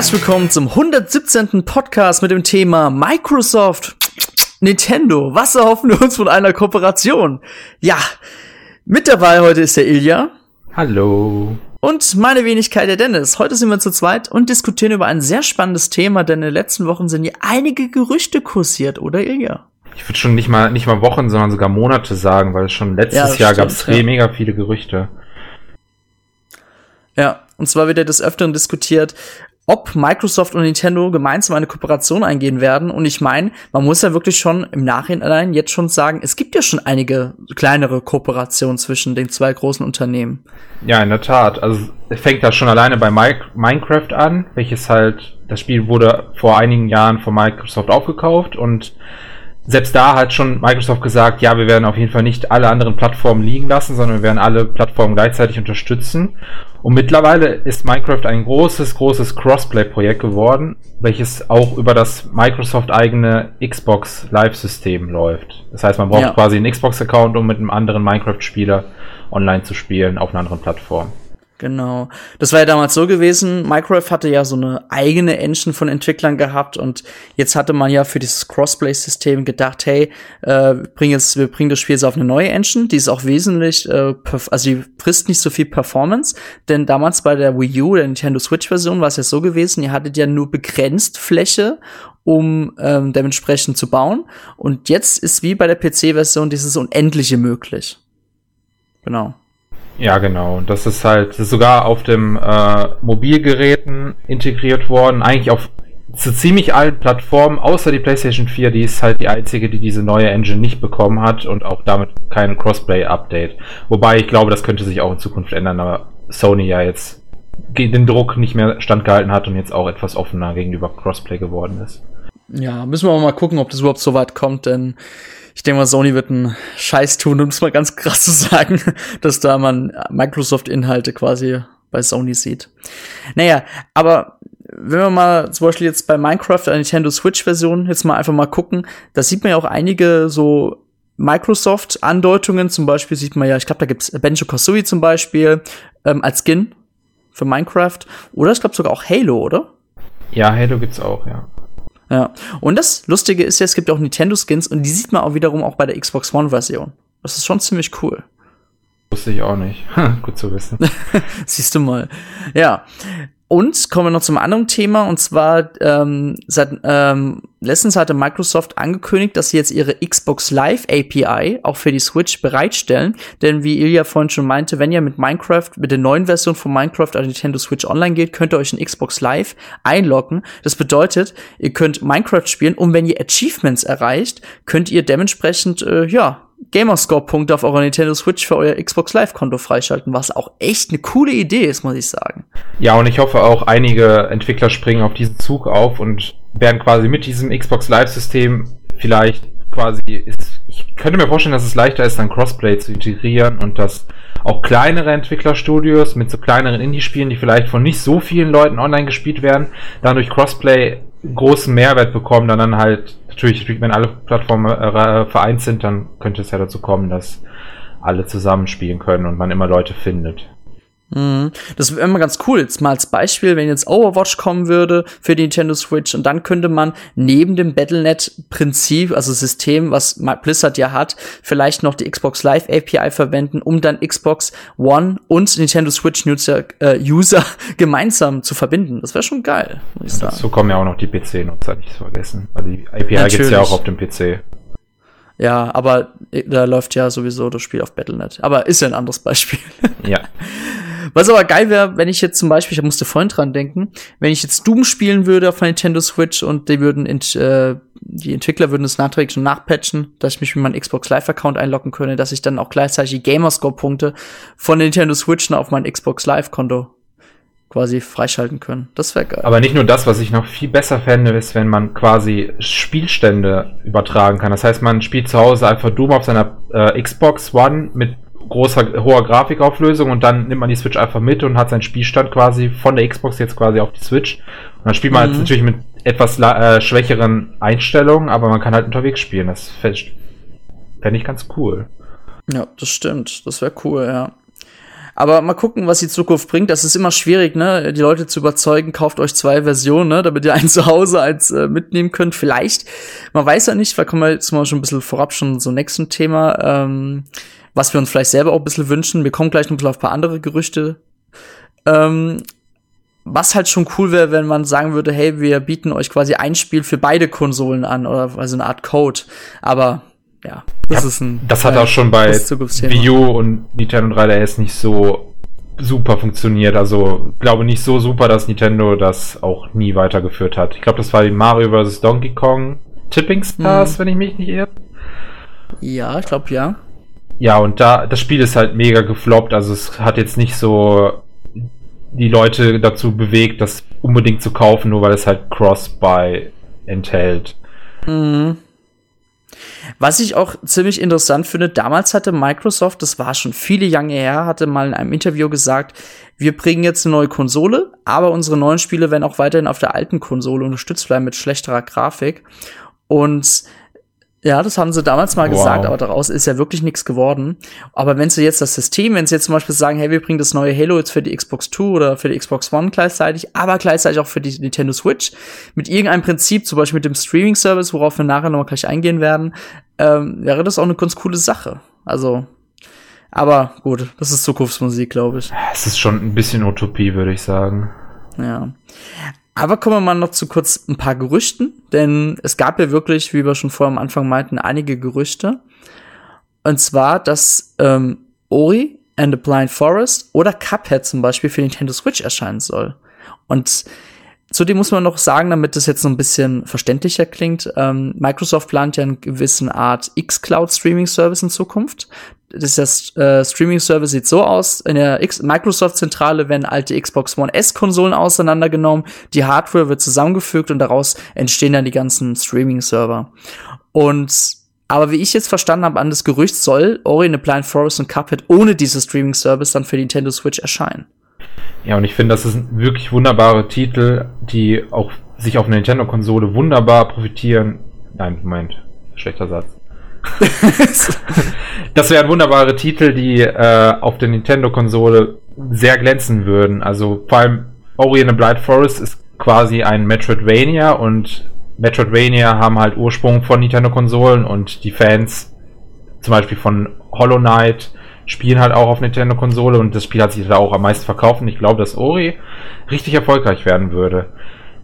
Herzlich willkommen zum 117. Podcast mit dem Thema Microsoft, Nintendo. Was erhoffen wir uns von einer Kooperation? Ja, mit dabei heute ist der Ilja. Hallo. Und meine Wenigkeit, der Dennis. Heute sind wir zu zweit und diskutieren über ein sehr spannendes Thema, denn in den letzten Wochen sind hier einige Gerüchte kursiert, oder Ilja? Ich würde schon nicht mal, nicht mal Wochen, sondern sogar Monate sagen, weil schon letztes ja, Jahr gab es ja. mega viele Gerüchte. Ja, und zwar wird ja des Öfteren diskutiert, ob Microsoft und Nintendo gemeinsam eine Kooperation eingehen werden. Und ich meine, man muss ja wirklich schon im Nachhinein jetzt schon sagen, es gibt ja schon einige kleinere Kooperationen zwischen den zwei großen Unternehmen. Ja, in der Tat. Also fängt da schon alleine bei Minecraft an, welches halt, das Spiel wurde vor einigen Jahren von Microsoft aufgekauft und selbst da hat schon Microsoft gesagt, ja, wir werden auf jeden Fall nicht alle anderen Plattformen liegen lassen, sondern wir werden alle Plattformen gleichzeitig unterstützen. Und mittlerweile ist Minecraft ein großes, großes Crossplay-Projekt geworden, welches auch über das Microsoft-eigene Xbox Live-System läuft. Das heißt, man braucht ja. quasi einen Xbox-Account, um mit einem anderen Minecraft-Spieler online zu spielen auf einer anderen Plattform. Genau. Das war ja damals so gewesen. Minecraft hatte ja so eine eigene Engine von Entwicklern gehabt und jetzt hatte man ja für dieses Crossplay-System gedacht, hey, äh, bring jetzt, wir bringen das Spiel jetzt auf eine neue Engine, die ist auch wesentlich, äh, also die frisst nicht so viel Performance, denn damals bei der Wii U, der Nintendo Switch-Version, war es ja so gewesen, ihr hattet ja nur begrenzt Fläche um ähm, dementsprechend zu bauen. Und jetzt ist wie bei der PC-Version dieses Unendliche möglich. Genau. Ja, genau. Das ist halt sogar auf dem äh, Mobilgeräten integriert worden. Eigentlich auf zu ziemlich allen Plattformen, außer die PlayStation 4, die ist halt die einzige, die diese neue Engine nicht bekommen hat und auch damit kein Crossplay-Update. Wobei ich glaube, das könnte sich auch in Zukunft ändern, aber Sony ja jetzt den Druck nicht mehr standgehalten hat und jetzt auch etwas offener gegenüber Crossplay geworden ist. Ja, müssen wir mal gucken, ob das überhaupt so weit kommt, denn ich denke mal, Sony wird einen Scheiß tun, um es mal ganz krass zu sagen, dass da man Microsoft-Inhalte quasi bei Sony sieht. Naja, aber wenn wir mal zum Beispiel jetzt bei Minecraft, der Nintendo Switch-Version, jetzt mal einfach mal gucken, da sieht man ja auch einige so Microsoft-Andeutungen. Zum Beispiel sieht man ja, ich glaube, da gibt's Benjo Kazooie zum Beispiel ähm, als Skin für Minecraft. Oder ich glaube sogar auch Halo, oder? Ja, Halo gibt's auch, ja. Ja. Und das Lustige ist ja, es gibt auch Nintendo-Skins und die sieht man auch wiederum auch bei der Xbox One-Version. Das ist schon ziemlich cool. Wusste ich auch nicht. Gut zu wissen. Siehst du mal. Ja. Und kommen wir noch zum anderen Thema, und zwar ähm, seit ähm, letztens hatte Microsoft angekündigt, dass sie jetzt ihre Xbox Live API auch für die Switch bereitstellen. Denn wie Ilja vorhin schon meinte, wenn ihr mit Minecraft, mit der neuen Version von Minecraft an Nintendo Switch Online geht, könnt ihr euch in Xbox Live einloggen. Das bedeutet, ihr könnt Minecraft spielen und wenn ihr Achievements erreicht, könnt ihr dementsprechend, äh, ja, Gamerscore-Punkte auf eurer Nintendo Switch für euer Xbox Live-Konto freischalten, was auch echt eine coole Idee ist, muss ich sagen. Ja, und ich hoffe auch, einige Entwickler springen auf diesen Zug auf und werden quasi mit diesem Xbox Live-System vielleicht quasi ist, ich könnte mir vorstellen, dass es leichter ist, dann Crossplay zu integrieren und dass auch kleinere Entwicklerstudios mit so kleineren Indie-Spielen, die vielleicht von nicht so vielen Leuten online gespielt werden, dann durch Crossplay großen Mehrwert bekommen, dann dann halt, natürlich, wenn alle Plattformen äh, vereint sind, dann könnte es ja dazu kommen, dass alle zusammenspielen können und man immer Leute findet. Mhm. Das wäre immer ganz cool. Jetzt mal als Beispiel, wenn jetzt Overwatch kommen würde für die Nintendo Switch und dann könnte man neben dem Battlenet-Prinzip, also System, was Blizzard ja hat, vielleicht noch die Xbox Live API verwenden, um dann Xbox One und Nintendo Switch User, äh, User gemeinsam zu verbinden. Das wäre schon geil, muss ich sagen. Dazu kommen ja auch noch die PC-Nutzer, nicht zu vergessen. Weil die API gibt's ja auch auf dem PC. Ja, aber äh, da läuft ja sowieso das Spiel auf Battlenet. Aber ist ja ein anderes Beispiel. Ja. Was aber geil wäre, wenn ich jetzt zum Beispiel, ich musste vorhin dran denken, wenn ich jetzt Doom spielen würde auf Nintendo Switch und die würden, äh, die Entwickler würden es nachträglich schon nachpatchen, dass ich mich mit meinem Xbox Live Account einloggen könnte, dass ich dann auch gleichzeitig die Gamerscore Punkte von Nintendo Switch auf mein Xbox Live Konto quasi freischalten können. Das wäre geil. Aber nicht nur das, was ich noch viel besser fände, ist, wenn man quasi Spielstände übertragen kann. Das heißt, man spielt zu Hause einfach Doom auf seiner äh, Xbox One mit großer, hoher Grafikauflösung und dann nimmt man die Switch einfach mit und hat seinen Spielstand quasi von der Xbox jetzt quasi auf die Switch. Und dann spielt man mhm. jetzt natürlich mit etwas äh, schwächeren Einstellungen, aber man kann halt unterwegs spielen. Das fände ich ganz cool. Ja, das stimmt. Das wäre cool, ja. Aber mal gucken, was die Zukunft bringt. Das ist immer schwierig, ne? Die Leute zu überzeugen, kauft euch zwei Versionen, ne? Damit ihr eins zu Hause, eins äh, mitnehmen könnt. Vielleicht. Man weiß ja nicht, da kommen wir jetzt mal schon ein bisschen vorab schon zum nächsten Thema, ähm, was wir uns vielleicht selber auch ein bisschen wünschen. Wir kommen gleich noch auf ein paar andere Gerüchte. Ähm, was halt schon cool wäre, wenn man sagen würde, hey, wir bieten euch quasi ein Spiel für beide Konsolen an oder also eine Art Code. Aber ja, das ja, ist ein. Das hat auch schon bei Wii U und Nintendo 3DS nicht so super funktioniert. Also glaube nicht so super, dass Nintendo das auch nie weitergeführt hat. Ich glaube, das war die Mario vs. Donkey Kong Tipping Stars, hm. wenn ich mich nicht irre. Ja, ich glaube ja. Ja, und da das Spiel ist halt mega gefloppt. Also es hat jetzt nicht so die Leute dazu bewegt, das unbedingt zu kaufen, nur weil es halt Cross-Buy enthält. Mhm. Was ich auch ziemlich interessant finde, damals hatte Microsoft, das war schon viele Jahre her, hatte mal in einem Interview gesagt, wir bringen jetzt eine neue Konsole, aber unsere neuen Spiele werden auch weiterhin auf der alten Konsole unterstützt bleiben mit schlechterer Grafik. Und ja, das haben sie damals mal wow. gesagt, aber daraus ist ja wirklich nichts geworden. Aber wenn sie jetzt das System, wenn sie jetzt zum Beispiel sagen, hey, wir bringen das neue Halo jetzt für die Xbox 2 oder für die Xbox One gleichzeitig, aber gleichzeitig auch für die Nintendo Switch, mit irgendeinem Prinzip, zum Beispiel mit dem Streaming-Service, worauf wir nachher noch gleich eingehen werden, ähm, wäre das auch eine ganz coole Sache. Also, aber gut, das ist Zukunftsmusik, glaube ich. Es ist schon ein bisschen Utopie, würde ich sagen. Ja. Aber kommen wir mal noch zu kurz ein paar Gerüchten, denn es gab ja wirklich, wie wir schon vorher am Anfang meinten, einige Gerüchte. Und zwar, dass ähm, Ori and the Blind Forest oder Cuphead zum Beispiel für Nintendo Switch erscheinen soll. Und Zudem muss man noch sagen, damit das jetzt so ein bisschen verständlicher klingt, ähm, Microsoft plant ja einen gewissen Art X-Cloud Streaming Service in Zukunft. Das, das äh, Streaming Service sieht so aus, in der Microsoft Zentrale werden alte Xbox One S Konsolen auseinandergenommen, die Hardware wird zusammengefügt und daraus entstehen dann die ganzen Streaming Server. Und aber wie ich jetzt verstanden habe an das Gerücht soll Ori in the Blind Forest und Cuphead ohne dieses Streaming Service dann für Nintendo Switch erscheinen. Ja, und ich finde, das ist wirklich wunderbare Titel, die auch sich auf einer Nintendo-Konsole wunderbar profitieren. Nein, Moment, schlechter Satz. das wären wunderbare Titel, die äh, auf der Nintendo-Konsole sehr glänzen würden. Also vor allem Ori and the Blind Forest ist quasi ein Metroidvania und Metroidvania haben halt Ursprung von Nintendo-Konsolen und die Fans zum Beispiel von Hollow Knight spielen halt auch auf Nintendo-Konsole und das Spiel hat sich da auch am meisten verkauft und ich glaube, dass Ori richtig erfolgreich werden würde.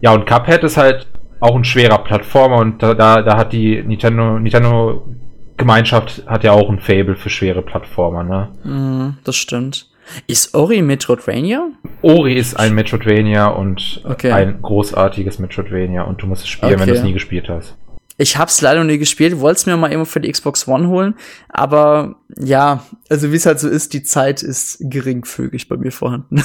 Ja, und Cuphead ist halt auch ein schwerer Plattformer und da, da, da hat die Nintendo, Nintendo Gemeinschaft hat ja auch ein Fable für schwere Plattformer, ne? Mm, das stimmt. Ist Ori Metroidvania? Ori ist ein Metroidvania und okay. ein großartiges Metroidvania und du musst es spielen, okay. wenn du es nie gespielt hast. Ich hab's leider noch nie gespielt, wollte es mir mal immer für die Xbox One holen, aber ja, also wie es halt so ist, die Zeit ist geringfügig bei mir vorhanden.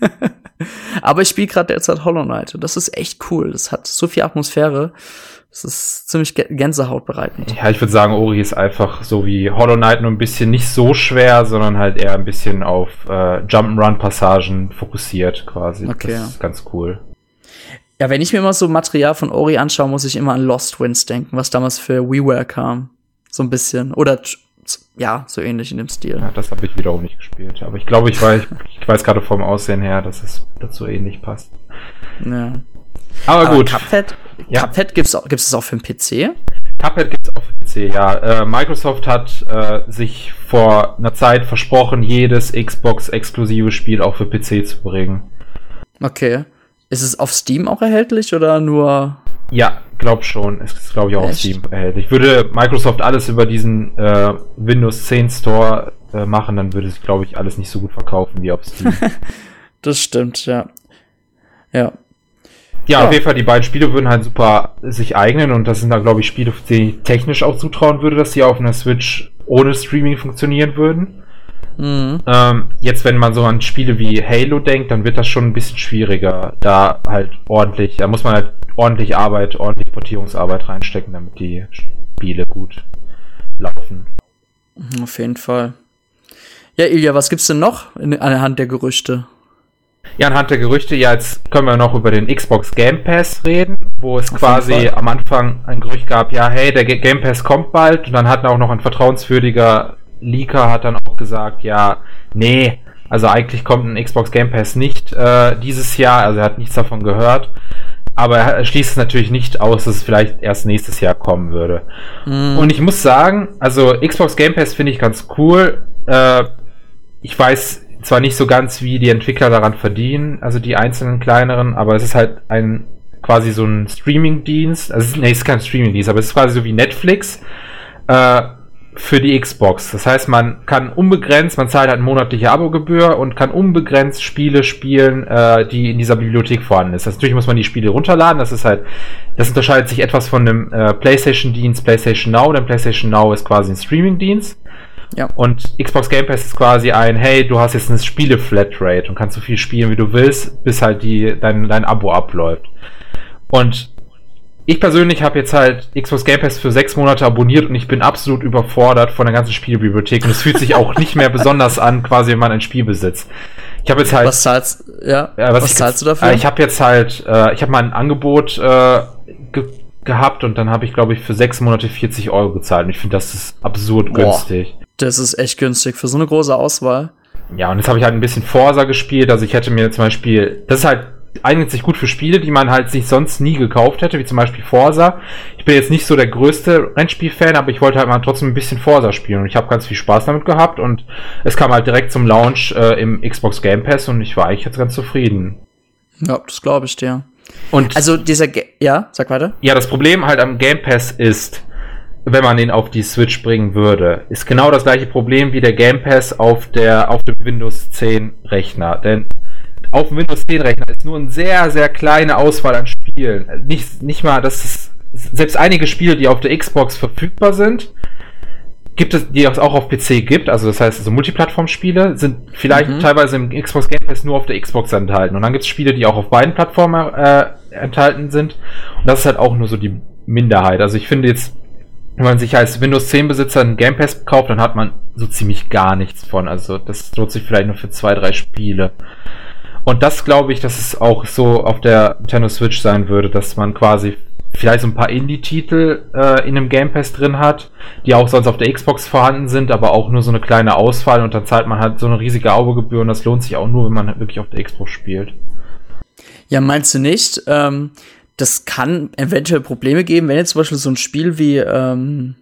aber ich spiele gerade derzeit Hollow Knight und das ist echt cool. Das hat so viel Atmosphäre. Das ist ziemlich gänsehautbereitend. Ja, ich würde sagen, Ori ist einfach so wie Hollow Knight nur ein bisschen nicht so schwer, sondern halt eher ein bisschen auf äh, Jump'n'Run-Passagen fokussiert quasi. Okay. Das ist ganz cool. Ja, wenn ich mir immer so Material von Ori anschaue, muss ich immer an Lost Winds denken, was damals für WiiWare kam. So ein bisschen. Oder ja, so ähnlich in dem Stil. Ja, das habe ich wiederum nicht gespielt. Aber ich glaube, ich weiß, ich weiß gerade vom Aussehen her, dass es dazu ähnlich passt. Ja. Aber, Aber gut. Cuphead, ja. Cuphead gibt's, gibt's es auch für den PC? Cuphead gibt es auf PC, ja. Äh, Microsoft hat äh, sich vor einer Zeit versprochen, jedes Xbox-exklusive Spiel auch für PC zu bringen. Okay. Ist es auf Steam auch erhältlich oder nur? Ja, glaub schon. Es ist, glaube ich, auch Echt? auf Steam erhältlich. Würde Microsoft alles über diesen äh, Windows 10 Store äh, machen, dann würde es, glaube ich, alles nicht so gut verkaufen wie auf Steam. das stimmt, ja. Ja. Ja, ja, auf jeden Fall, die beiden Spiele würden halt super sich eignen und das sind da, glaube ich, Spiele, die ich technisch auch zutrauen würde, dass sie auf einer Switch ohne Streaming funktionieren würden. Mhm. Ähm, jetzt, wenn man so an Spiele wie Halo denkt, dann wird das schon ein bisschen schwieriger, da halt ordentlich, da muss man halt ordentlich Arbeit, ordentlich Portierungsarbeit reinstecken, damit die Spiele gut laufen. Mhm, auf jeden Fall. Ja, Ilja, was gibt's denn noch in, anhand der Gerüchte? Ja, anhand der Gerüchte, ja, jetzt können wir noch über den Xbox Game Pass reden, wo es Auf quasi am Anfang ein Gerücht gab, ja, hey, der Game Pass kommt bald und dann hat auch noch ein vertrauenswürdiger Leaker hat dann auch gesagt, ja, nee, Also eigentlich kommt ein Xbox Game Pass nicht äh, dieses Jahr, also er hat nichts davon gehört. Aber er schließt es natürlich nicht aus, dass es vielleicht erst nächstes Jahr kommen würde. Mm. Und ich muss sagen, also Xbox Game Pass finde ich ganz cool. Äh, ich weiß zwar nicht so ganz, wie die Entwickler daran verdienen, also die einzelnen kleineren, aber es ist halt ein quasi so ein Streaming-Dienst. Also, nee, es ist kein Streaming-Dienst, aber es ist quasi so wie Netflix. Äh, für die Xbox. Das heißt, man kann unbegrenzt, man zahlt halt eine monatliche Abogebühr und kann unbegrenzt Spiele spielen, äh, die in dieser Bibliothek vorhanden ist. Das, natürlich muss man die Spiele runterladen. Das ist halt, das unterscheidet sich etwas von dem äh, PlayStation-Dienst PlayStation Now, denn PlayStation Now ist quasi ein Streaming-Dienst. Ja. Und Xbox Game Pass ist quasi ein, hey, du hast jetzt eine Spiele-Flatrate und kannst so viel spielen, wie du willst, bis halt die, dein, dein Abo abläuft. Und ich persönlich habe jetzt halt Xbox Game Pass für sechs Monate abonniert und ich bin absolut überfordert von der ganzen Spielbibliothek und es fühlt sich auch nicht mehr besonders an, quasi wenn man ein Spiel besitzt. Ich habe jetzt halt. Was zahlst, ja, äh, was, was zahlst du dafür? Äh, ich habe jetzt halt, äh, ich habe mal ein Angebot äh, ge gehabt und dann habe ich, glaube ich, für sechs Monate 40 Euro gezahlt. Und ich finde, das ist absurd Boah, günstig. Das ist echt günstig für so eine große Auswahl. Ja, und jetzt habe ich halt ein bisschen Forsa gespielt. Also ich hätte mir zum Beispiel, das ist halt eignet sich gut für Spiele, die man halt sich sonst nie gekauft hätte, wie zum Beispiel Forsa. Ich bin jetzt nicht so der größte Rennspiel-Fan, aber ich wollte halt mal trotzdem ein bisschen Forsa spielen und ich habe ganz viel Spaß damit gehabt und es kam halt direkt zum Launch äh, im Xbox Game Pass und ich war eigentlich jetzt ganz zufrieden. Ja, das glaube ich dir. Und also dieser, Ge ja, sag weiter. Ja, das Problem halt am Game Pass ist, wenn man den auf die Switch bringen würde, ist genau das gleiche Problem wie der Game Pass auf der auf dem Windows 10 Rechner, denn auf dem Windows 10 Rechner ist nur eine sehr, sehr kleine Auswahl an Spielen. Nicht, nicht mal, das ist, selbst einige Spiele, die auf der Xbox verfügbar sind, gibt es, die es auch auf PC gibt, also das heißt, so Multiplattform-Spiele sind vielleicht mhm. teilweise im Xbox Game Pass nur auf der Xbox enthalten. Und dann gibt es Spiele, die auch auf beiden Plattformen äh, enthalten sind. Und das ist halt auch nur so die Minderheit. Also ich finde jetzt, wenn man sich als Windows 10 Besitzer einen Game Pass kauft, dann hat man so ziemlich gar nichts von. Also das lohnt sich vielleicht nur für zwei, drei Spiele. Und das glaube ich, dass es auch so auf der Nintendo Switch sein würde, dass man quasi vielleicht so ein paar Indie-Titel äh, in einem Game Pass drin hat, die auch sonst auf der Xbox vorhanden sind, aber auch nur so eine kleine Auswahl und dann zahlt man halt so eine riesige Augegebühr und das lohnt sich auch nur, wenn man wirklich auf der Xbox spielt. Ja, meinst du nicht? Ähm, das kann eventuell Probleme geben, wenn jetzt zum Beispiel so ein Spiel wie ähm,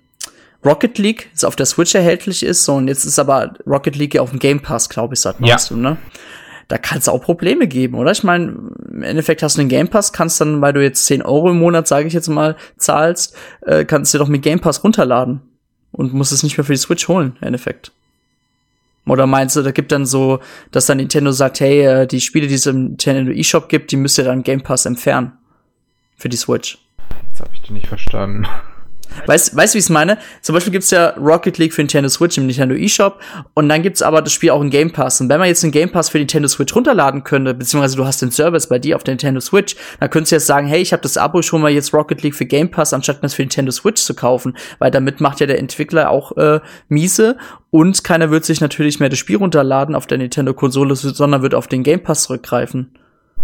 Rocket League jetzt auf der Switch erhältlich ist, so und jetzt ist aber Rocket League ja auf dem Game Pass, glaube ich, sagt ja. du, ne? Da kann es auch Probleme geben, oder? Ich meine, im Endeffekt hast du einen Game Pass, kannst dann, weil du jetzt 10 Euro im Monat, sage ich jetzt mal, zahlst, äh, kannst du dir doch mit Game Pass runterladen und musst es nicht mehr für die Switch holen, im Endeffekt. Oder meinst du, da gibt dann so, dass dann Nintendo sagt, hey, äh, die Spiele, die es im Nintendo eShop gibt, die müsst ihr dann Game Pass entfernen. Für die Switch. Jetzt habe ich dich nicht verstanden. Weißt, weißt du, wie ich es meine? Zum Beispiel gibt's ja Rocket League für Nintendo Switch im Nintendo eShop und dann gibt's aber das Spiel auch im Game Pass. Und wenn man jetzt einen Game Pass für Nintendo Switch runterladen könnte, beziehungsweise du hast den Service bei dir auf der Nintendo Switch, dann könntest du jetzt sagen, hey, ich habe das Abo schon mal jetzt Rocket League für Game Pass, anstatt mir das für Nintendo Switch zu kaufen, weil damit macht ja der Entwickler auch äh, miese und keiner wird sich natürlich mehr das Spiel runterladen auf der Nintendo Konsole, sondern wird auf den Game Pass zurückgreifen.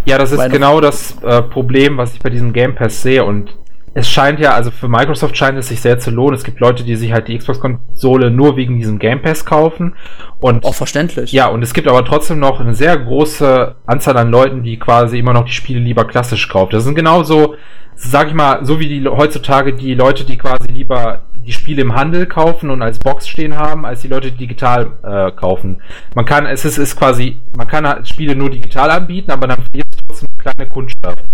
Ja, das ist genau das äh, Problem, was ich bei diesem Game Pass sehe und es scheint ja, also für Microsoft scheint es sich sehr zu lohnen. Es gibt Leute, die sich halt die Xbox-Konsole nur wegen diesem Game Pass kaufen. Und auch verständlich. Ja, und es gibt aber trotzdem noch eine sehr große Anzahl an Leuten, die quasi immer noch die Spiele lieber klassisch kaufen. Das sind genauso, sag ich mal, so wie die heutzutage die Leute, die quasi lieber die Spiele im Handel kaufen und als Box stehen haben, als die Leute die digital äh, kaufen. Man kann, es ist, ist quasi, man kann halt Spiele nur digital anbieten, aber dann verliert es trotzdem eine kleine Kundschaft.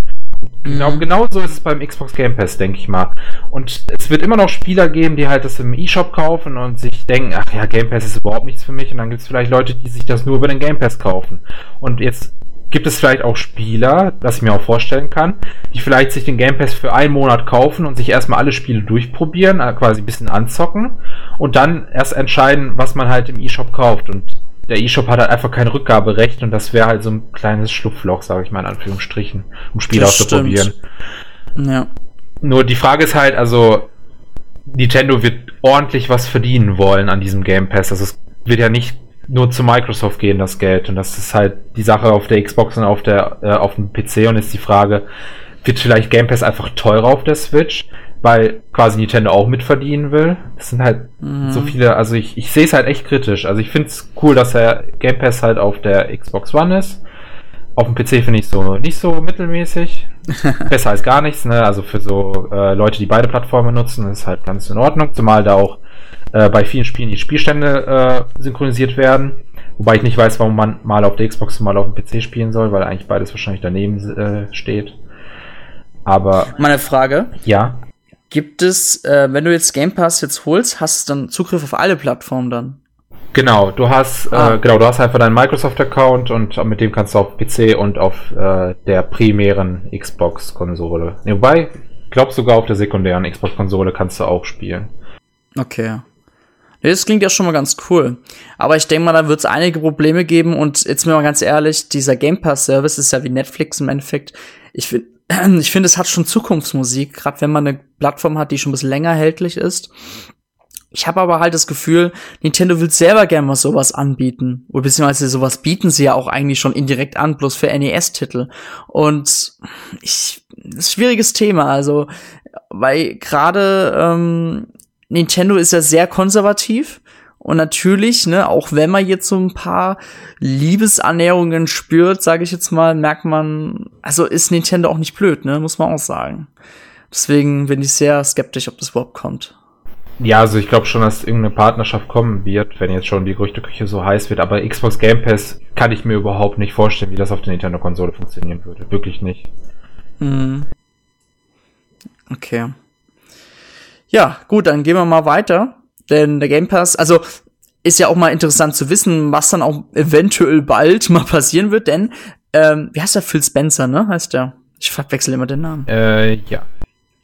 Genau, mhm. genau so ist es beim Xbox Game Pass, denke ich mal. Und es wird immer noch Spieler geben, die halt das im eShop kaufen und sich denken, ach ja, Game Pass ist überhaupt nichts für mich. Und dann gibt es vielleicht Leute, die sich das nur über den Game Pass kaufen. Und jetzt gibt es vielleicht auch Spieler, was ich mir auch vorstellen kann, die vielleicht sich den Game Pass für einen Monat kaufen und sich erstmal alle Spiele durchprobieren, äh, quasi ein bisschen anzocken und dann erst entscheiden, was man halt im eShop kauft. Und der E-Shop hat halt einfach kein Rückgaberecht und das wäre halt so ein kleines Schlupfloch, sage ich mal in Anführungsstrichen, um Spiele auszuprobieren. Ja. Nur die Frage ist halt, also Nintendo wird ordentlich was verdienen wollen an diesem Game Pass. Also es wird ja nicht nur zu Microsoft gehen, das Geld. Und das ist halt die Sache auf der Xbox und auf der äh, auf dem PC und ist die Frage, wird vielleicht Game Pass einfach teurer auf der Switch? Weil quasi Nintendo auch mitverdienen will. Das sind halt mhm. so viele, also ich, ich sehe es halt echt kritisch. Also ich finde es cool, dass der Game Pass halt auf der Xbox One ist. Auf dem PC finde ich so nicht so mittelmäßig. Besser als gar nichts, ne? Also für so äh, Leute, die beide Plattformen nutzen, ist halt ganz in Ordnung. Zumal da auch äh, bei vielen Spielen die Spielstände äh, synchronisiert werden. Wobei ich nicht weiß, warum man mal auf der Xbox und mal auf dem PC spielen soll, weil eigentlich beides wahrscheinlich daneben äh, steht. Aber. Meine Frage. Ja. Gibt es, äh, wenn du jetzt Game Pass jetzt holst, hast du dann Zugriff auf alle Plattformen dann? Genau, du hast, äh, ah. äh, genau, du hast einfach deinen Microsoft-Account und mit dem kannst du auf PC und auf äh, der primären Xbox-Konsole. Nee, wobei, glaub sogar auf der sekundären Xbox-Konsole kannst du auch spielen. Okay. Das klingt ja schon mal ganz cool. Aber ich denke mal, da wird es einige Probleme geben und jetzt mir mal ganz ehrlich, dieser Game Pass Service ist ja wie Netflix im Endeffekt. Ich finde, ich finde, es hat schon Zukunftsmusik, gerade wenn man eine Plattform hat, die schon ein bisschen länger erhältlich ist. Ich habe aber halt das Gefühl, Nintendo will selber gerne mal sowas anbieten. Oder beziehungsweise sowas bieten sie ja auch eigentlich schon indirekt an, bloß für NES-Titel. Und ich, ist schwieriges Thema, also, weil gerade ähm, Nintendo ist ja sehr konservativ. Und natürlich, ne, auch wenn man jetzt so ein paar Liebesannäherungen spürt, sage ich jetzt mal, merkt man, also ist Nintendo auch nicht blöd, ne, muss man auch sagen. Deswegen bin ich sehr skeptisch, ob das überhaupt kommt. Ja, also ich glaube schon, dass irgendeine Partnerschaft kommen wird, wenn jetzt schon die Gerüchteküche so heiß wird. Aber Xbox Game Pass kann ich mir überhaupt nicht vorstellen, wie das auf der Nintendo-Konsole funktionieren würde. Wirklich nicht. Mhm. Okay. Ja, gut, dann gehen wir mal weiter. Denn der Game Pass, also ist ja auch mal interessant zu wissen, was dann auch eventuell bald mal passieren wird, denn ähm, wie heißt der Phil Spencer, ne? Heißt der? Ich verwechsel immer den Namen. Äh, ja.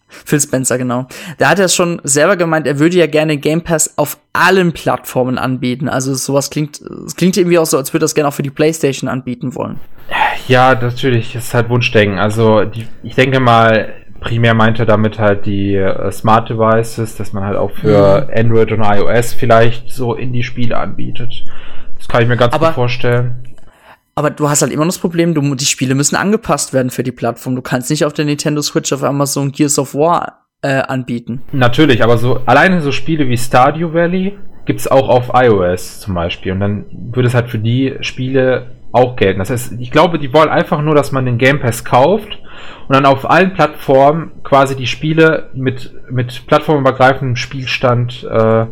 Phil Spencer, genau. Der hat ja schon selber gemeint, er würde ja gerne Game Pass auf allen Plattformen anbieten. Also sowas klingt, es klingt irgendwie auch so, als würde er das gerne auch für die PlayStation anbieten wollen. Ja, natürlich, ist halt Wunschdenken. Also die, ich denke mal, primär meint er damit halt die äh, Smart Devices, dass man halt auch für mhm. Android und iOS vielleicht so in die Spiele anbietet. Das kann ich mir ganz aber, gut vorstellen. Aber du hast halt immer noch das Problem, du, die Spiele müssen angepasst werden für die Plattform. Du kannst nicht auf der Nintendo Switch auf Amazon Gears of War äh, anbieten. Natürlich, aber so alleine so Spiele wie Stardew Valley gibt's auch auf iOS zum Beispiel. Und dann würde es halt für die Spiele auch gelten. Das heißt, ich glaube, die wollen einfach nur, dass man den Game Pass kauft und dann auf allen Plattformen quasi die Spiele mit, mit plattformübergreifendem Spielstand äh,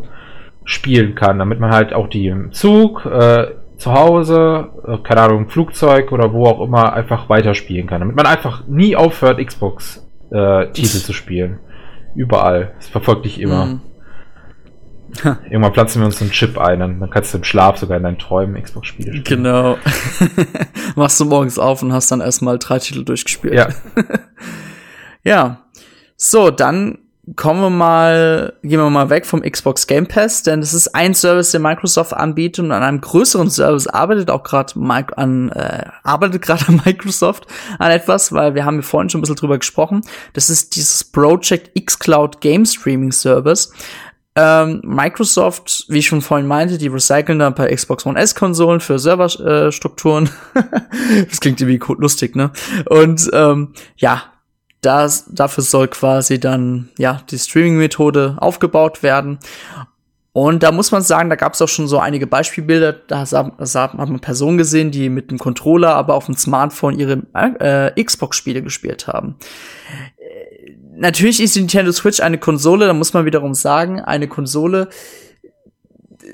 spielen kann, damit man halt auch die im Zug, äh, zu Hause, äh, keine Ahnung, im Flugzeug oder wo auch immer einfach weiterspielen kann. Damit man einfach nie aufhört, Xbox-Titel äh, zu spielen. Überall. Das verfolgt dich immer. Mhm. Irgendwann pflanzen wir uns einen Chip ein, dann kannst du im Schlaf sogar in deinen Träumen Xbox-Spiele spielen. Genau. Machst du morgens auf und hast dann erstmal drei Titel durchgespielt. Ja. ja. So, dann kommen wir mal, gehen wir mal weg vom Xbox Game Pass, denn das ist ein Service, den Microsoft anbietet und an einem größeren Service arbeitet auch gerade an äh, arbeitet gerade Microsoft an etwas, weil wir haben hier vorhin schon ein bisschen drüber gesprochen. Das ist dieses Project X Cloud Game Streaming Service. Ähm, Microsoft, wie ich schon vorhin meinte, die recyceln da ein paar Xbox One S-Konsolen für Serverstrukturen. das klingt irgendwie lustig, ne? Und ähm, ja, das, dafür soll quasi dann ja die Streaming-Methode aufgebaut werden. Und da muss man sagen, da gab es auch schon so einige Beispielbilder. Da hat man Personen gesehen, die mit dem Controller, aber auf dem Smartphone ihre äh, Xbox-Spiele gespielt haben natürlich ist die Nintendo Switch eine Konsole, da muss man wiederum sagen, eine Konsole,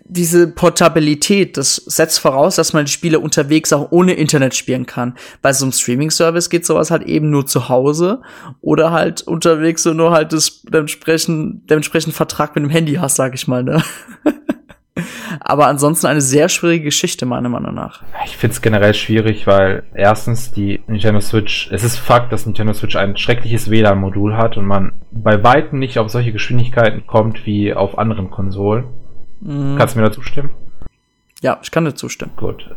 diese Portabilität, das setzt voraus, dass man die Spiele unterwegs auch ohne Internet spielen kann. Bei so einem Streaming-Service geht sowas halt eben nur zu Hause oder halt unterwegs so nur halt dementsprechend, dementsprechend Vertrag mit dem Handy hast, sag ich mal, ne? Aber ansonsten eine sehr schwierige Geschichte, meiner Meinung nach. Ich finde es generell schwierig, weil erstens die Nintendo Switch, es ist Fakt, dass Nintendo Switch ein schreckliches WLAN-Modul hat und man bei weitem nicht auf solche Geschwindigkeiten kommt wie auf anderen Konsolen. Mhm. Kannst du mir dazu stimmen? Ja, ich kann dir zustimmen. Gut.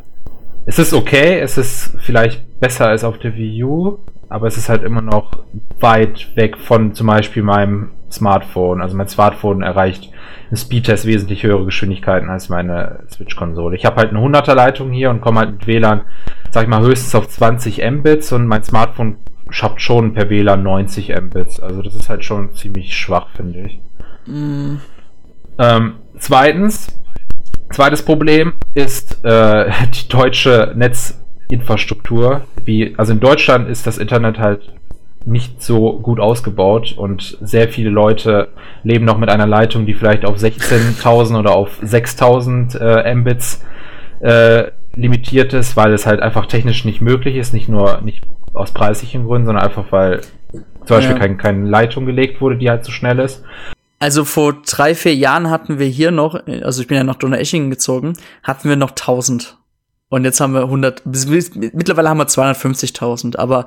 Es ist okay, es ist vielleicht besser als auf der Wii U, aber es ist halt immer noch weit weg von zum Beispiel meinem Smartphone. Also mein Smartphone erreicht im Speedtest wesentlich höhere Geschwindigkeiten als meine Switch-Konsole. Ich habe halt eine 100er Leitung hier und komme halt mit WLAN, sag ich mal, höchstens auf 20 Mbits und mein Smartphone schafft schon per WLAN 90 Mbits. Also das ist halt schon ziemlich schwach, finde ich. Mm. Ähm, zweitens, zweites Problem ist äh, die deutsche Netzinfrastruktur. Wie, also in Deutschland ist das Internet halt nicht so gut ausgebaut und sehr viele Leute leben noch mit einer Leitung, die vielleicht auf 16.000 oder auf 6.000 äh, Mbits äh, limitiert ist, weil es halt einfach technisch nicht möglich ist, nicht nur nicht aus preislichen Gründen, sondern einfach weil zum Beispiel ja. kein, keine Leitung gelegt wurde, die halt so schnell ist. Also vor drei, vier Jahren hatten wir hier noch, also ich bin ja nach Donaueschingen gezogen, hatten wir noch 1000. Und jetzt haben wir 100, mittlerweile haben wir 250.000, aber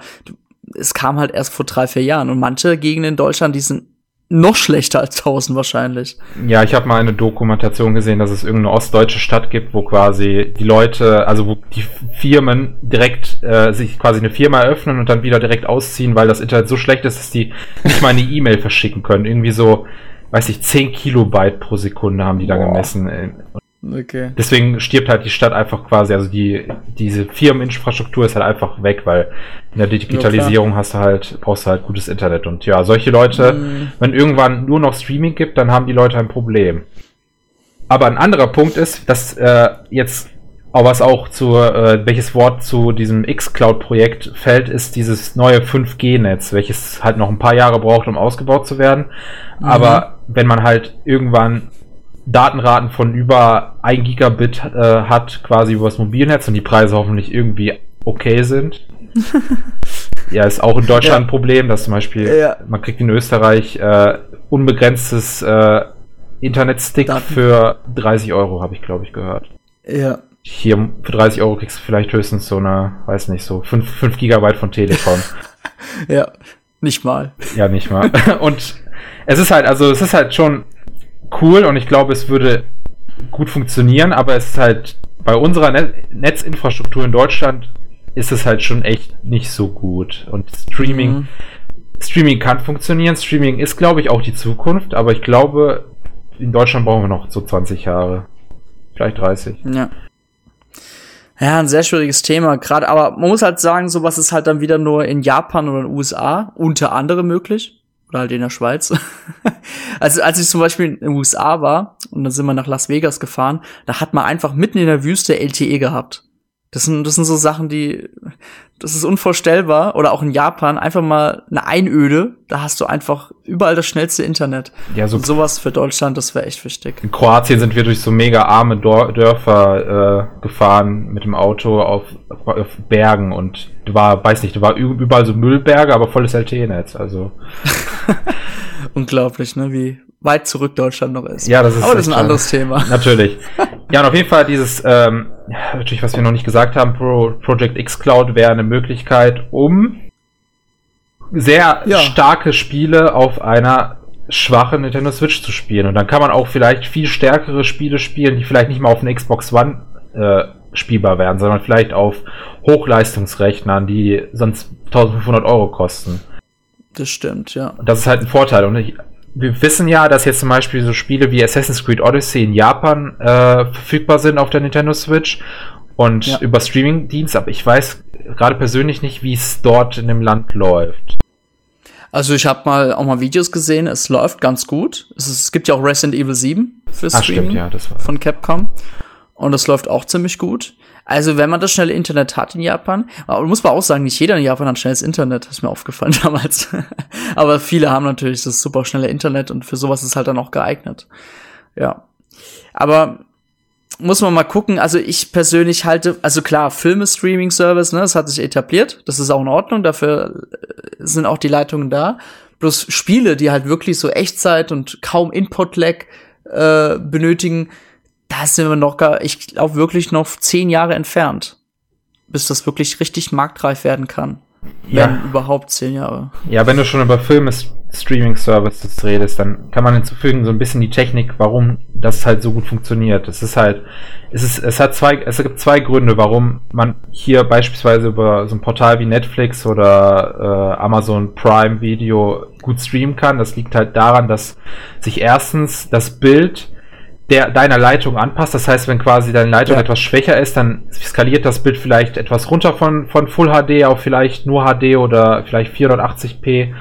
es kam halt erst vor drei, vier Jahren. Und manche Gegenden in Deutschland, die sind noch schlechter als 1000 wahrscheinlich. Ja, ich habe mal eine Dokumentation gesehen, dass es irgendeine ostdeutsche Stadt gibt, wo quasi die Leute, also wo die Firmen direkt äh, sich quasi eine Firma eröffnen und dann wieder direkt ausziehen, weil das Internet so schlecht ist, dass die nicht mal eine E-Mail verschicken können. Irgendwie so, weiß ich, 10 Kilobyte pro Sekunde haben die da Boah. gemessen. Okay. Deswegen stirbt halt die Stadt einfach quasi, also die, diese Firmeninfrastruktur ist halt einfach weg, weil in der Digitalisierung ja, hast du halt, brauchst du halt gutes Internet. Und ja, solche Leute, mhm. wenn irgendwann nur noch Streaming gibt, dann haben die Leute ein Problem. Aber ein anderer Punkt ist, dass äh, jetzt auch was auch zu, äh, welches Wort zu diesem X-Cloud-Projekt fällt, ist dieses neue 5G-Netz, welches halt noch ein paar Jahre braucht, um ausgebaut zu werden. Mhm. Aber wenn man halt irgendwann Datenraten von über 1 Gigabit äh, hat, quasi übers Mobilnetz und die Preise hoffentlich irgendwie okay sind. ja, ist auch in Deutschland ja. ein Problem, dass zum Beispiel, ja. man kriegt in Österreich äh, unbegrenztes äh, Internetstick Daten. für 30 Euro, habe ich glaube ich gehört. Ja. Hier für 30 Euro kriegst du vielleicht höchstens so eine, weiß nicht, so 5, 5 Gigabyte von Telekom. ja, nicht mal. Ja, nicht mal. Und es ist halt, also es ist halt schon cool und ich glaube, es würde gut funktionieren, aber es ist halt bei unserer Net Netzinfrastruktur in Deutschland ist es halt schon echt nicht so gut. Und Streaming, mhm. Streaming kann funktionieren. Streaming ist, glaube ich, auch die Zukunft, aber ich glaube, in Deutschland brauchen wir noch so 20 Jahre. Vielleicht 30. Ja. Ja, ein sehr schwieriges Thema, gerade, aber man muss halt sagen, sowas ist halt dann wieder nur in Japan oder in den USA unter anderem möglich. Oder halt in der Schweiz. also als ich zum Beispiel in den USA war und dann sind wir nach Las Vegas gefahren, da hat man einfach mitten in der Wüste LTE gehabt. Das sind, das sind so Sachen, die, das ist unvorstellbar. Oder auch in Japan einfach mal eine Einöde. Da hast du einfach überall das schnellste Internet. Ja, so Und sowas für Deutschland, das wäre echt wichtig. In Kroatien sind wir durch so mega arme Dörfer äh, gefahren mit dem Auto auf, auf Bergen und du war, weiß nicht, du war überall so Müllberge, aber volles LTE-Netz. Also unglaublich, ne? Wie weit zurück Deutschland noch ist. Ja, das ist. Aber das ist ein anderes Thema. Natürlich. Ja, und auf jeden Fall dieses, ähm, natürlich, was wir noch nicht gesagt haben, Pro Project X Cloud wäre eine Möglichkeit, um sehr ja. starke Spiele auf einer schwachen Nintendo Switch zu spielen. Und dann kann man auch vielleicht viel stärkere Spiele spielen, die vielleicht nicht mal auf einer Xbox One äh, spielbar werden, sondern vielleicht auf Hochleistungsrechnern, die sonst 1500 Euro kosten. Das stimmt, ja. Und das ist halt ein Vorteil. Und ich, wir wissen ja, dass jetzt zum Beispiel so Spiele wie Assassin's Creed Odyssey in Japan äh, verfügbar sind auf der Nintendo Switch und ja. über Streaming-Dienst, aber ich weiß gerade persönlich nicht, wie es dort in dem Land läuft. Also ich habe mal auch mal Videos gesehen, es läuft ganz gut. Es, ist, es gibt ja auch Resident Evil 7 für Streaming ah, stimmt, ja, von Capcom und das läuft auch ziemlich gut. Also, wenn man das schnelle Internet hat in Japan, muss man auch sagen, nicht jeder in Japan hat schnelles Internet, ist mir aufgefallen damals. Aber viele haben natürlich das super schnelle Internet und für sowas ist halt dann auch geeignet. Ja. Aber muss man mal gucken. Also ich persönlich halte, also klar, Filme-Streaming-Service, ne, das hat sich etabliert. Das ist auch in Ordnung. Dafür äh, sind auch die Leitungen da. Bloß Spiele, die halt wirklich so Echtzeit und kaum Input-Lag äh, benötigen, da sind wir noch gar, ich glaube wirklich noch zehn Jahre entfernt, bis das wirklich richtig marktreif werden kann. Ja. Wenn überhaupt zehn Jahre. Ja, wenn du schon über Filme Streaming Services redest, dann kann man hinzufügen so ein bisschen die Technik, warum das halt so gut funktioniert. Es ist halt, es ist, es hat zwei, es gibt zwei Gründe, warum man hier beispielsweise über so ein Portal wie Netflix oder äh, Amazon Prime Video gut streamen kann. Das liegt halt daran, dass sich erstens das Bild der deiner Leitung anpasst. Das heißt, wenn quasi deine Leitung Ja. etwas schwächer ist, dann skaliert das Bild vielleicht etwas runter von, von Full HD auf vielleicht nur HD oder vielleicht 480p.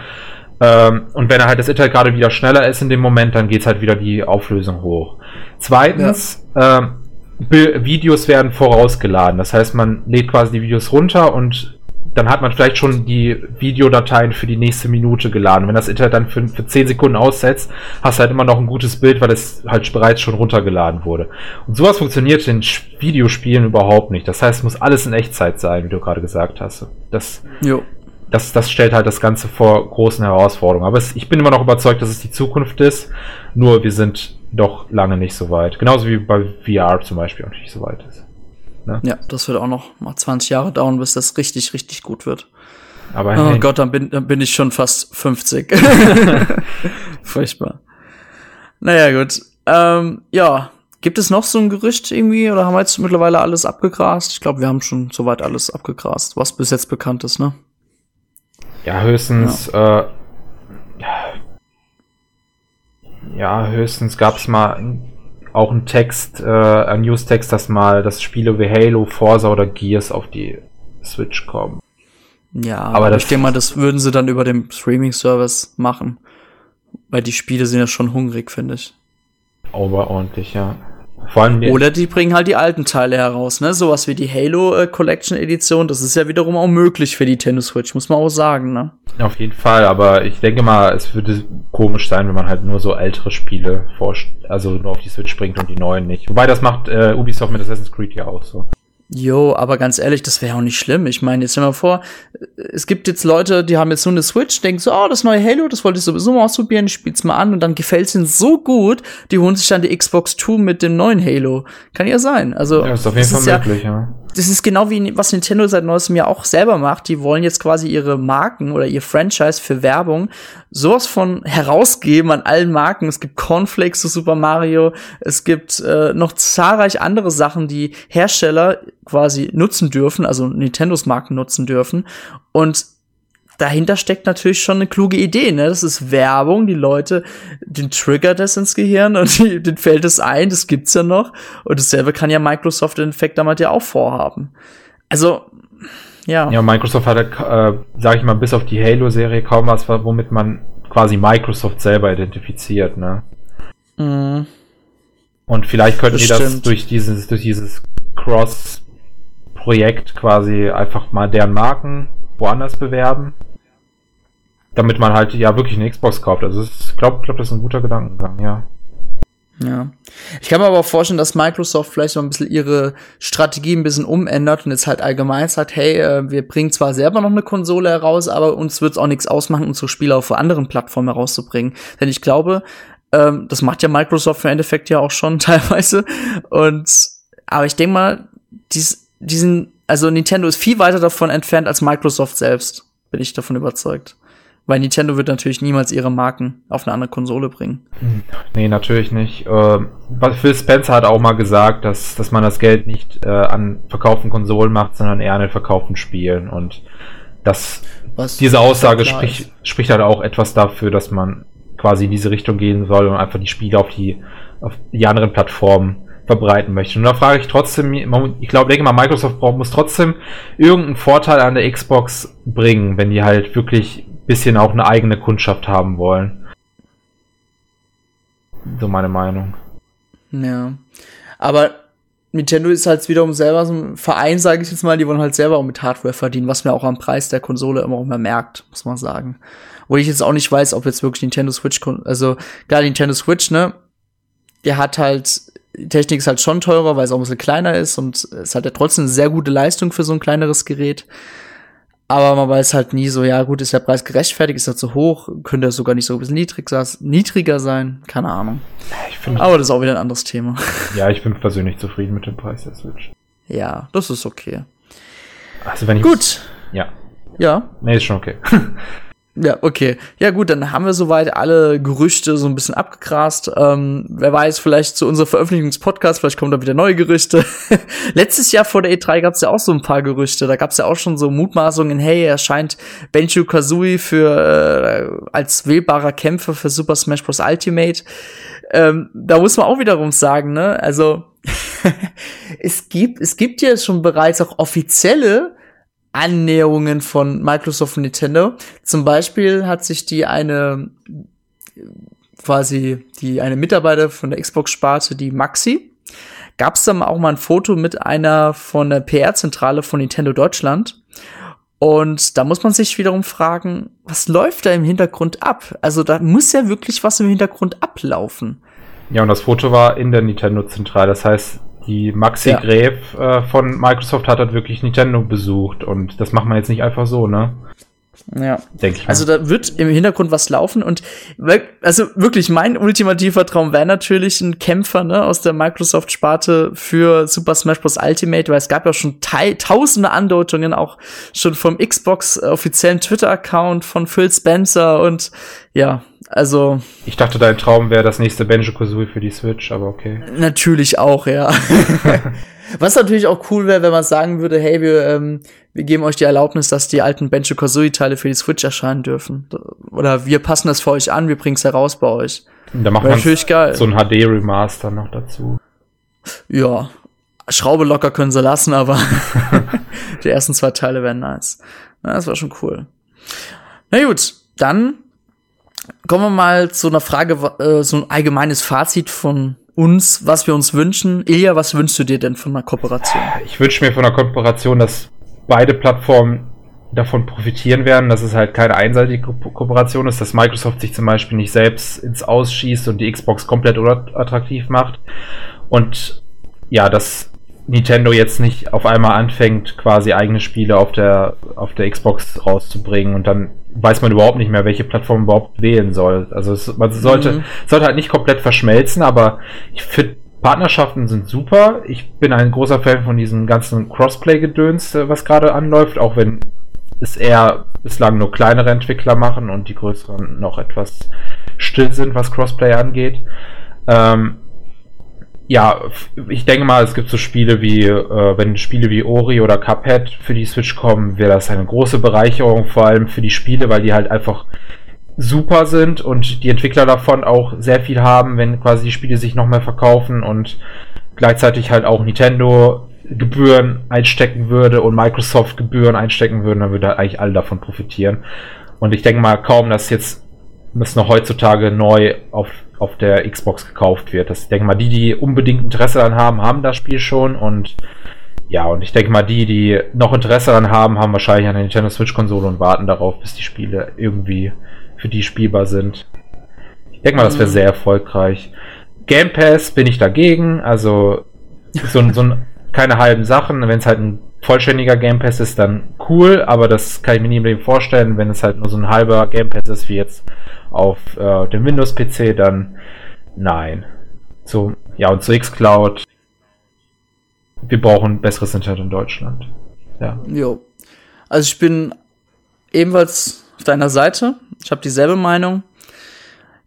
Ähm, und wenn halt das Internet gerade wieder schneller ist in dem Moment, dann geht's halt wieder die Auflösung hoch. Zweitens, ähm, Bi- Videos werden vorausgeladen. Das heißt, man lädt quasi die Videos runter und dann hat man vielleicht schon die Videodateien für die nächste Minute geladen. Wenn das Internet dann für, für 10 Sekunden aussetzt, hast du halt immer noch ein gutes Bild, weil es halt bereits schon runtergeladen wurde. Und sowas funktioniert in Videospielen überhaupt nicht. Das heißt, es muss alles in Echtzeit sein, wie du gerade gesagt hast. Das, Jo. das, das stellt halt das Ganze vor großen Herausforderungen. Aber es, ich bin immer noch überzeugt, dass es die Zukunft ist. Nur wir sind doch lange nicht so weit. Genauso wie bei VR zum Beispiel auch nicht so weit ist. Ja, das wird auch noch mal 20 Jahre dauern, bis das richtig, richtig gut wird. Aber Oh hey, Gott, dann bin, dann bin ich schon fast 50. Furchtbar. Naja, gut. Ähm, ja, gibt es noch so ein Gerücht irgendwie oder haben wir jetzt mittlerweile alles abgegrast? Ich glaube, wir haben schon soweit alles abgegrast, was bis jetzt bekannt ist, ne? Ja, höchstens, äh, ja, höchstens gab es mal auch einen Text, äh, ein News-Text, dass mal das Spiele wie Halo, Forza oder Gears auf die Switch kommen. Ja, Aber aber ich denke mal, das würden sie dann über den Streaming-Service machen. Weil die Spiele sind ja schon hungrig, finde ich. Oberordentlich, ja. Vor allem die, Oder die bringen halt die alten Teile heraus, ne? Sowas wie die Halo äh, Collection Edition, das ist ja wiederum auch möglich für die Nintendo Switch, muss man auch sagen, ne? auf jeden Fall, aber ich denke mal, es würde komisch sein, wenn man halt nur so ältere Spiele also nur auf die Switch bringt und die neuen nicht. Wobei das macht äh, Ubisoft mit Assassin's Creed ja auch so. Jo, aber ganz ehrlich, das wäre auch nicht schlimm. Ich meine, jetzt stell mal vor, es gibt jetzt Leute, die haben jetzt nur eine Switch, denken so, oh, das neue Halo, das wollte ich sowieso mal ausprobieren, ich spiel's mal an und dann gefällt's ihnen so gut, die holen sich dann die Xbox 2 mit dem neuen Halo. Kann ja sein. Also, Ja, ist auf jeden Fall ja, möglich, ja. Das ist genau wie was Nintendo seit neuestem ja auch selber macht. Die wollen jetzt quasi ihre Marken oder ihr Franchise für Werbung sowas von herausgeben an allen Marken. Es gibt Cornflakes zu Super Mario. Es gibt äh, noch zahlreich andere Sachen, die Hersteller quasi nutzen dürfen, also Nintendos Marken nutzen dürfen. Und dahinter steckt natürlich schon eine kluge Idee, ne? Das ist Werbung, die Leute, den triggert das ins Gehirn und die, den fällt es ein, das gibt's ja noch. Und dasselbe kann ja Microsoft in Effekt damit ja auch vorhaben. Also, ja. Ja, Microsoft hatte, äh, sag ich mal, bis auf die Halo-Serie kaum was, womit man quasi Microsoft selber identifiziert, ne? Mhm. Und vielleicht könnten Das die das stimmt. durch dieses, durch dieses Cross-Projekt quasi einfach mal deren Marken woanders bewerben. Damit man halt ja wirklich eine Xbox kauft. Also ich glaube, glaub, das ist ein guter Gedankengang, ja. Ja. Ich kann mir aber auch vorstellen, dass Microsoft vielleicht so ein bisschen ihre Strategie ein bisschen umändert und jetzt halt allgemein sagt, hey, äh, wir bringen zwar selber noch eine Konsole heraus, aber uns wird's auch nichts ausmachen, unsere Spiele auf anderen Plattformen herauszubringen. Denn ich glaube, ähm, das macht ja Microsoft im Endeffekt ja auch schon teilweise. Und aber ich denke mal, dies, diesen, also Nintendo ist viel weiter davon entfernt als Microsoft selbst, bin ich davon überzeugt. Weil Nintendo wird natürlich niemals ihre Marken auf eine andere Konsole bringen. Nee, natürlich nicht. Ähm, was Phil Spencer hat auch mal gesagt, dass, dass man das Geld nicht äh, an verkauften Konsolen macht, sondern eher an den verkauften Spielen. Und das, Was diese Aussage ist. spricht halt auch etwas dafür, dass man quasi in diese Richtung gehen soll und einfach die Spiele auf die, auf die anderen Plattformen verbreiten möchte. Und da frage ich trotzdem, ich glaube, denke mal, Microsoft braucht, muss trotzdem irgendeinen Vorteil an der Xbox bringen, wenn die halt wirklich ein bisschen auch eine eigene Kundschaft haben wollen. So meine Meinung. Ja. Aber Nintendo ist halt wiederum selber so ein Verein, sage ich jetzt mal, die wollen halt selber auch mit Hardware verdienen, was man auch am Preis der Konsole immer auch mehr merkt, muss man sagen. Wo ich jetzt auch nicht weiß, ob jetzt wirklich Nintendo Switch, also klar, Nintendo Switch, ne, der hat halt, die Technik ist halt schon teurer, weil es auch ein bisschen kleiner ist und es hat ja trotzdem eine sehr gute Leistung für so ein kleineres Gerät. Aber man weiß halt nie so, ja gut, ist der Preis gerechtfertigt, ist er zu hoch, könnte er sogar nicht so ein bisschen niedrig, niedriger sein, keine Ahnung. Ich finde, Aber das ist auch wieder ein anderes Thema. ja, ich bin persönlich zufrieden mit dem Preis der Switch. Ja, das ist okay. Also wenn ich Gut. ja, Ja, nee, ist schon okay. ja, okay. Ja, gut, dann haben wir soweit alle Gerüchte so ein bisschen abgegrast. Ähm, wer weiß, vielleicht zu unserem Veröffentlichungspodcast, vielleicht kommen da wieder neue Gerüchte. Letztes Jahr vor der E3 gab es ja auch so ein paar Gerüchte. Da gab es ja auch schon so Mutmaßungen, hey, er scheint Benju Kazooie für äh, als wählbarer Kämpfer für Super Smash Bros. Ultimate ähm, da muss man auch wiederum sagen, ne, also es gibt, es gibt ja schon bereits auch offizielle Annäherungen von Microsoft und Nintendo. Zum Beispiel hat sich die eine quasi die eine Mitarbeiter von der Xbox-Sparte, die Maxi, gab es dann auch mal ein Foto mit einer von der PR-Zentrale von Nintendo Deutschland. Und da muss man sich wiederum fragen, was läuft da im Hintergrund ab? Also da muss ja wirklich was im Hintergrund ablaufen. Ja, und das Foto war in der Nintendo-Zentrale. Das heißt, die Maxi ja. Gräf äh, von Microsoft hat halt wirklich Nintendo besucht und das macht man jetzt nicht einfach so, ne? Ja. Denke ich. Mal. Also da wird im Hintergrund was laufen und also wirklich mein ultimativer Traum wäre natürlich ein Kämpfer ne, aus der Microsoft-Sparte für Super Smash Bros. Ultimate, weil es gab ja schon tausende Andeutungen auch schon vom Xbox offiziellen Twitter-Account von Phil Spencer und ja, also. Ich dachte, dein Traum wäre das nächste Banjo Kazooie für die Switch, aber okay. Natürlich auch, ja. Was natürlich auch cool wäre, wenn man sagen würde, hey, wir, ähm, wir geben euch die Erlaubnis, dass die alten Banjo Kazooie Teile für die Switch erscheinen dürfen. Oder wir passen das für euch an, wir bringen es heraus bei euch. Da macht man natürlich geil. so ein HD Remaster noch dazu. Ja, Schraube locker können sie lassen, aber die ersten zwei Teile wären nice. Ja, das war schon cool. Na gut, dann kommen wir mal zu einer Frage, äh, so ein allgemeines Fazit von uns, was wir uns wünschen. Ilja, was wünschst du dir denn von einer Kooperation? Ich wünsche mir von einer Kooperation, dass beide Plattformen davon profitieren werden, dass es halt keine einseitige Ko Kooperation ist, dass Microsoft sich zum Beispiel nicht selbst ins Ausschießt und die Xbox komplett unattraktiv macht. Und ja, dass Nintendo jetzt nicht auf einmal anfängt, quasi eigene Spiele auf der, auf der Xbox rauszubringen und dann weiß man überhaupt nicht mehr, welche Plattform überhaupt wählen soll. Also es, man sollte, mhm. sollte halt nicht komplett verschmelzen, aber ich finde, Partnerschaften sind super. Ich bin ein großer Fan von diesem ganzen Crossplay-Gedöns, äh, was gerade anläuft, auch wenn es eher bislang nur kleinere Entwickler machen und die größeren noch etwas still sind, was Crossplay angeht. Ähm, ja, ich denke mal, es gibt so Spiele wie, äh, wenn Spiele wie Ori oder Cuphead für die Switch kommen, wäre das eine große Bereicherung, vor allem für die Spiele, weil die halt einfach super sind und die Entwickler davon auch sehr viel haben, wenn quasi die Spiele sich noch mehr verkaufen und gleichzeitig halt auch Nintendo Gebühren einstecken würde und Microsoft Gebühren einstecken würden, dann würde eigentlich alle davon profitieren. Und ich denke mal kaum, dass jetzt das noch heutzutage neu auf auf der Xbox gekauft wird. Das, ich denke mal, die, die unbedingt Interesse daran haben, haben das Spiel schon und ja, und ich denke mal, die, die noch Interesse daran haben, haben wahrscheinlich eine Nintendo Switch-Konsole und warten darauf, bis die Spiele irgendwie für die spielbar sind. Ich denke mal, das wäre mhm. sehr erfolgreich. Game Pass bin ich dagegen, also so, so ein, keine halben Sachen. Wenn es halt ein vollständiger Game Pass ist, dann cool, aber das kann ich mir nie im Leben vorstellen. Wenn es halt nur so ein halber Game Pass ist, wie jetzt auf äh, dem Windows-PC, dann nein. So, ja, und zu Xcloud. Wir brauchen besseres Internet in Deutschland. Ja. Jo. Also ich bin ebenfalls auf deiner Seite. Ich habe dieselbe Meinung.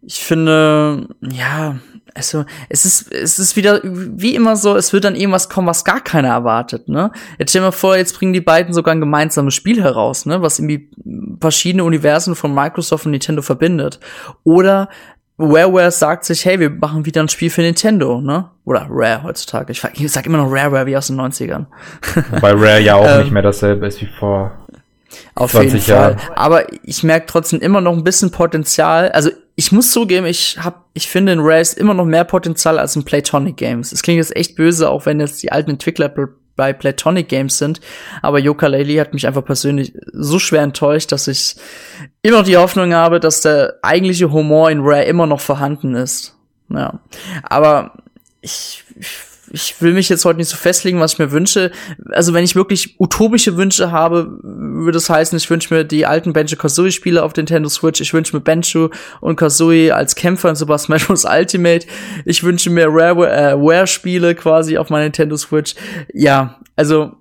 Ich finde, ja, also es ist es ist wieder wie immer so, es wird dann irgendwas kommen, was gar keiner erwartet, ne? Jetzt stell dir mal vor, jetzt bringen die beiden sogar ein gemeinsames Spiel heraus, ne, was irgendwie verschiedene Universen von Microsoft und Nintendo verbindet. Oder Rareware sagt sich, hey, wir machen wieder ein Spiel für Nintendo, ne? Oder Rare heutzutage. Ich, ich sag immer noch Rareware wie aus den 90ern. Wobei Rare ja auch ähm, nicht mehr dasselbe ist wie vor auf 20 jeden Fall. Jahren. Aber ich merke trotzdem immer noch ein bisschen Potenzial. Also ich muss zugeben, ich hab, ich finde in Rare immer noch mehr Potenzial als in Platonic Games. Es klingt jetzt echt böse, auch wenn jetzt die alten Entwickler bei Platonic Games sind. Aber Yoka Laylee hat mich einfach persönlich so schwer enttäuscht, dass ich immer noch die Hoffnung habe, dass der eigentliche Humor in Rare immer noch vorhanden ist. Ja. Aber ich, ich ich will mich jetzt heute nicht so festlegen, was ich mir wünsche. Also wenn ich wirklich utopische Wünsche habe, würde es heißen, ich wünsche mir die alten Banjo-Kazooie-Spiele auf Nintendo Switch. Ich wünsche mir Banjo und Kazooie als Kämpfer in Super Smash Bros. Ultimate. Ich wünsche mir Rare-Spiele äh, quasi auf meiner Nintendo Switch. Ja, also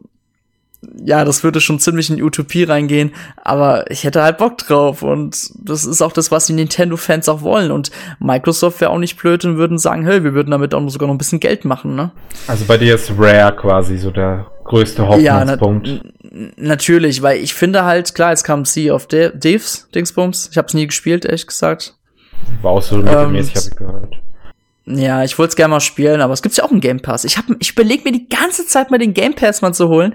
ja, das würde schon ziemlich in die Utopie reingehen, aber ich hätte halt Bock drauf und das ist auch das, was die Nintendo-Fans auch wollen und Microsoft wäre auch nicht blöd und würden sagen, hey, wir würden damit auch sogar noch ein bisschen Geld machen, ne? Also bei dir ist Rare quasi so der größte Hoffnungspunkt. Ja, na natürlich, weil ich finde halt, klar, jetzt kam Sea of Thieves, Dingsbums, ich habe es nie gespielt, ehrlich gesagt. War auch so mittelmäßig, ähm, habe ich gehört. Ja, ich wollte es gerne mal spielen, aber es gibt ja auch einen Game Pass. Ich, hab, ich überlege mir die ganze Zeit mal den Game Pass mal zu holen,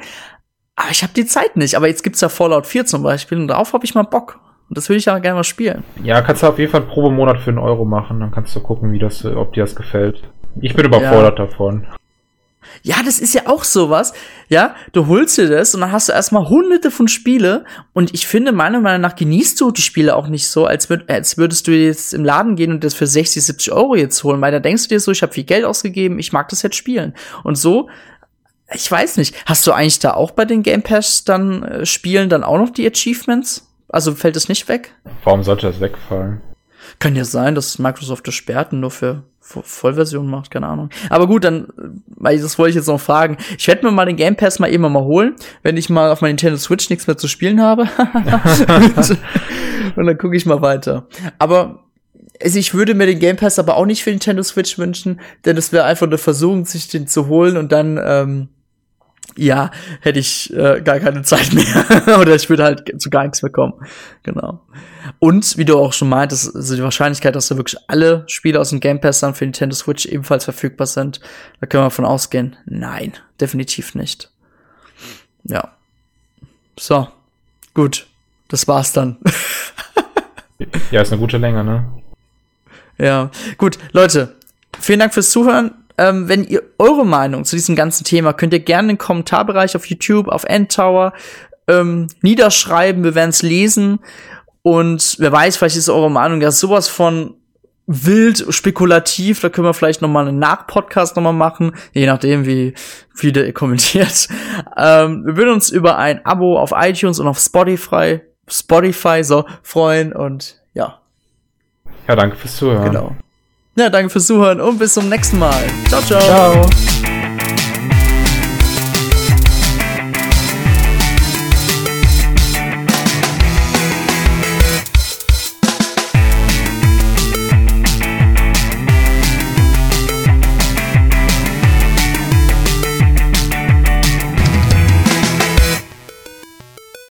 aber ich habe die Zeit nicht. Aber jetzt gibt's ja Fallout 4 zum Beispiel und darauf habe ich mal Bock. Und das würde ich ja gerne mal spielen. Ja, kannst du auf jeden Fall einen Probemonat für einen Euro machen. Dann kannst du gucken, wie das, ob dir das gefällt. Ich bin überfordert ja. davon. Ja, das ist ja auch sowas. Ja, du holst dir das und dann hast du erstmal hunderte von Spiele. Und ich finde, meiner Meinung nach genießt du die Spiele auch nicht so, als, würd, als würdest du jetzt im Laden gehen und das für 60, 70 Euro jetzt holen. Weil da denkst du dir so, ich habe viel Geld ausgegeben, ich mag das jetzt spielen. Und so, ich weiß nicht, hast du eigentlich da auch bei den Game Pass dann äh, Spielen dann auch noch die Achievements? Also fällt es nicht weg? Warum sollte das wegfallen? Kann ja sein, dass Microsoft das sperrt und nur für Vollversion macht, keine Ahnung. Aber gut, dann, weil das wollte ich jetzt noch fragen. Ich werde mir mal den Game Pass mal eben mal holen, wenn ich mal auf meiner Nintendo Switch nichts mehr zu spielen habe. und dann gucke ich mal weiter. Aber also ich würde mir den Game Pass aber auch nicht für Nintendo Switch wünschen, denn es wäre einfach eine Versuchung, sich den zu holen und dann ähm, ja, hätte ich äh, gar keine Zeit mehr. Oder ich würde halt zu gar nichts mehr kommen. Genau. Und wie du auch schon meintest, also die Wahrscheinlichkeit, dass da wirklich alle Spiele aus dem Game Pass dann für Nintendo Switch ebenfalls verfügbar sind, da können wir davon ausgehen. Nein, definitiv nicht. Ja. So. Gut. Das war's dann. ja, ist eine gute Länge, ne? Ja. Gut, Leute. Vielen Dank fürs Zuhören ähm, wenn ihr eure Meinung zu diesem ganzen Thema könnt ihr gerne im Kommentarbereich auf YouTube, auf Endtower ähm, niederschreiben. Wir werden es lesen. Und wer weiß, vielleicht ist eure Meinung ja sowas von wild, spekulativ. Da können wir vielleicht noch mal einen Nachpodcast noch mal machen, je nachdem, wie viele ihr kommentiert. Ähm, wir würden uns über ein Abo auf iTunes und auf Spotify, Spotify so freuen und ja. Ja, danke fürs Zuhören. Genau. Ja, danke fürs Zuhören und bis zum nächsten Mal. Ciao, ciao. Ciao.